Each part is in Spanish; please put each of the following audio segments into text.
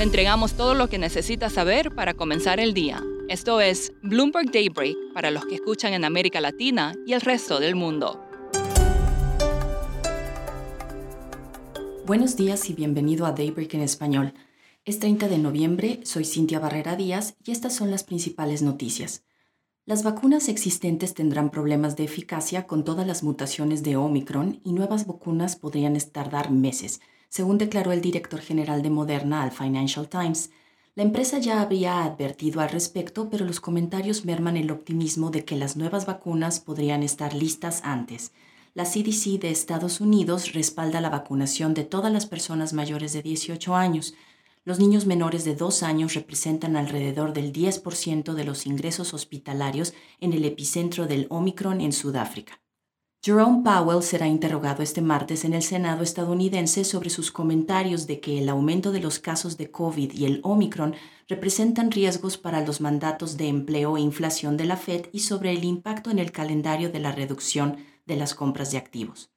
Le entregamos todo lo que necesita saber para comenzar el día. Esto es Bloomberg Daybreak para los que escuchan en América Latina y el resto del mundo. Buenos días y bienvenido a Daybreak en español. Es 30 de noviembre, soy Cintia Barrera Díaz y estas son las principales noticias. Las vacunas existentes tendrán problemas de eficacia con todas las mutaciones de Omicron y nuevas vacunas podrían tardar meses, según declaró el director general de Moderna al Financial Times. La empresa ya había advertido al respecto, pero los comentarios merman el optimismo de que las nuevas vacunas podrían estar listas antes. La CDC de Estados Unidos respalda la vacunación de todas las personas mayores de 18 años, los niños menores de dos años representan alrededor del 10% de los ingresos hospitalarios en el epicentro del Omicron en Sudáfrica. Jerome Powell será interrogado este martes en el Senado estadounidense sobre sus comentarios de que el aumento de los casos de COVID y el Omicron representan riesgos para los mandatos de empleo e inflación de la Fed y sobre el impacto en el calendario de la reducción de las compras de activos.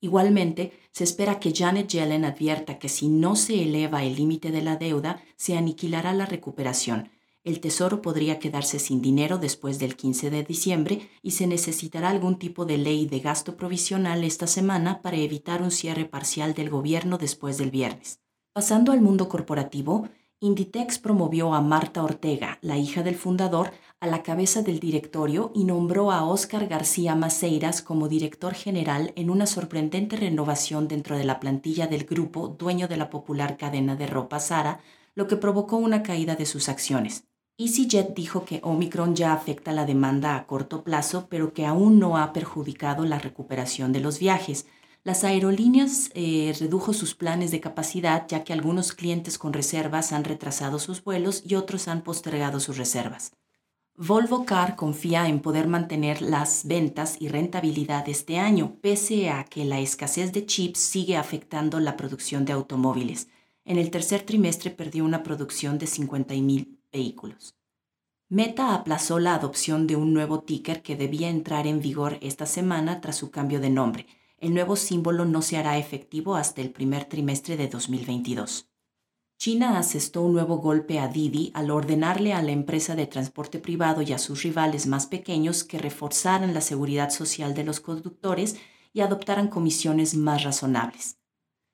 Igualmente, se espera que Janet Yellen advierta que si no se eleva el límite de la deuda, se aniquilará la recuperación. El Tesoro podría quedarse sin dinero después del 15 de diciembre y se necesitará algún tipo de ley de gasto provisional esta semana para evitar un cierre parcial del gobierno después del viernes. Pasando al mundo corporativo, Inditex promovió a Marta Ortega, la hija del fundador, a la cabeza del directorio y nombró a Óscar García Maceiras como director general en una sorprendente renovación dentro de la plantilla del grupo dueño de la popular cadena de ropa Sara, lo que provocó una caída de sus acciones. EasyJet dijo que Omicron ya afecta la demanda a corto plazo, pero que aún no ha perjudicado la recuperación de los viajes, las aerolíneas eh, redujo sus planes de capacidad ya que algunos clientes con reservas han retrasado sus vuelos y otros han postergado sus reservas. Volvo Car confía en poder mantener las ventas y rentabilidad este año, pese a que la escasez de chips sigue afectando la producción de automóviles. En el tercer trimestre perdió una producción de 50.000 vehículos. Meta aplazó la adopción de un nuevo ticker que debía entrar en vigor esta semana tras su cambio de nombre el nuevo símbolo no se hará efectivo hasta el primer trimestre de 2022. China asestó un nuevo golpe a Didi al ordenarle a la empresa de transporte privado y a sus rivales más pequeños que reforzaran la seguridad social de los conductores y adoptaran comisiones más razonables.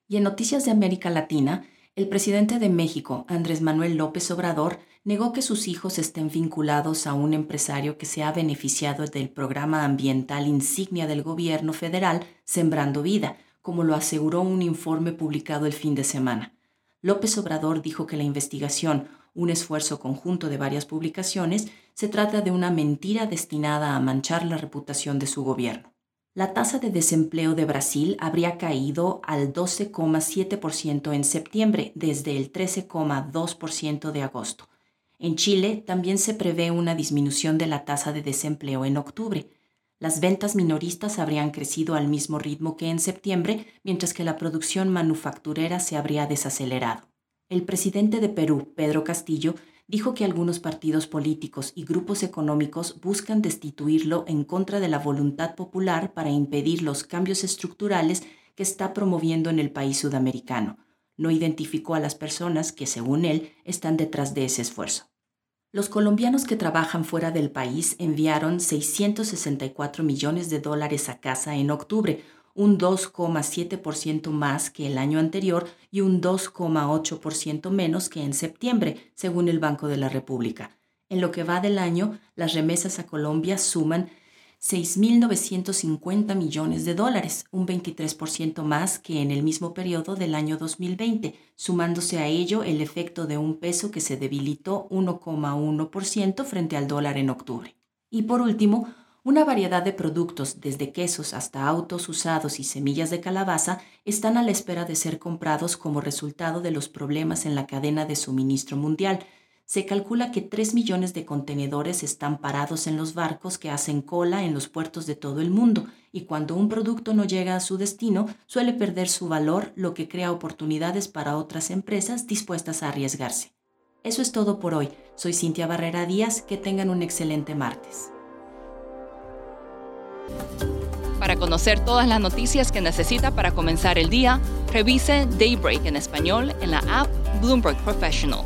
Y en noticias de América Latina, el presidente de México, Andrés Manuel López Obrador, negó que sus hijos estén vinculados a un empresario que se ha beneficiado del programa ambiental insignia del gobierno federal Sembrando Vida, como lo aseguró un informe publicado el fin de semana. López Obrador dijo que la investigación, un esfuerzo conjunto de varias publicaciones, se trata de una mentira destinada a manchar la reputación de su gobierno. La tasa de desempleo de Brasil habría caído al 12,7% en septiembre desde el 13,2% de agosto en Chile también se prevé una disminución de la tasa de desempleo en octubre. Las ventas minoristas habrían crecido al mismo ritmo que en septiembre, mientras que la producción manufacturera se habría desacelerado. El presidente de Perú, Pedro Castillo, dijo que algunos partidos políticos y grupos económicos buscan destituirlo en contra de la voluntad popular para impedir los cambios estructurales que está promoviendo en el país sudamericano no identificó a las personas que, según él, están detrás de ese esfuerzo. Los colombianos que trabajan fuera del país enviaron 664 millones de dólares a casa en octubre, un 2,7% más que el año anterior y un 2,8% menos que en septiembre, según el Banco de la República. En lo que va del año, las remesas a Colombia suman 6.950 millones de dólares, un 23% más que en el mismo periodo del año 2020, sumándose a ello el efecto de un peso que se debilitó 1,1% frente al dólar en octubre. Y por último, una variedad de productos, desde quesos hasta autos usados y semillas de calabaza, están a la espera de ser comprados como resultado de los problemas en la cadena de suministro mundial, se calcula que 3 millones de contenedores están parados en los barcos que hacen cola en los puertos de todo el mundo y cuando un producto no llega a su destino suele perder su valor, lo que crea oportunidades para otras empresas dispuestas a arriesgarse. Eso es todo por hoy. Soy Cintia Barrera Díaz. Que tengan un excelente martes. Para conocer todas las noticias que necesita para comenzar el día, revise Daybreak en español en la app Bloomberg Professional.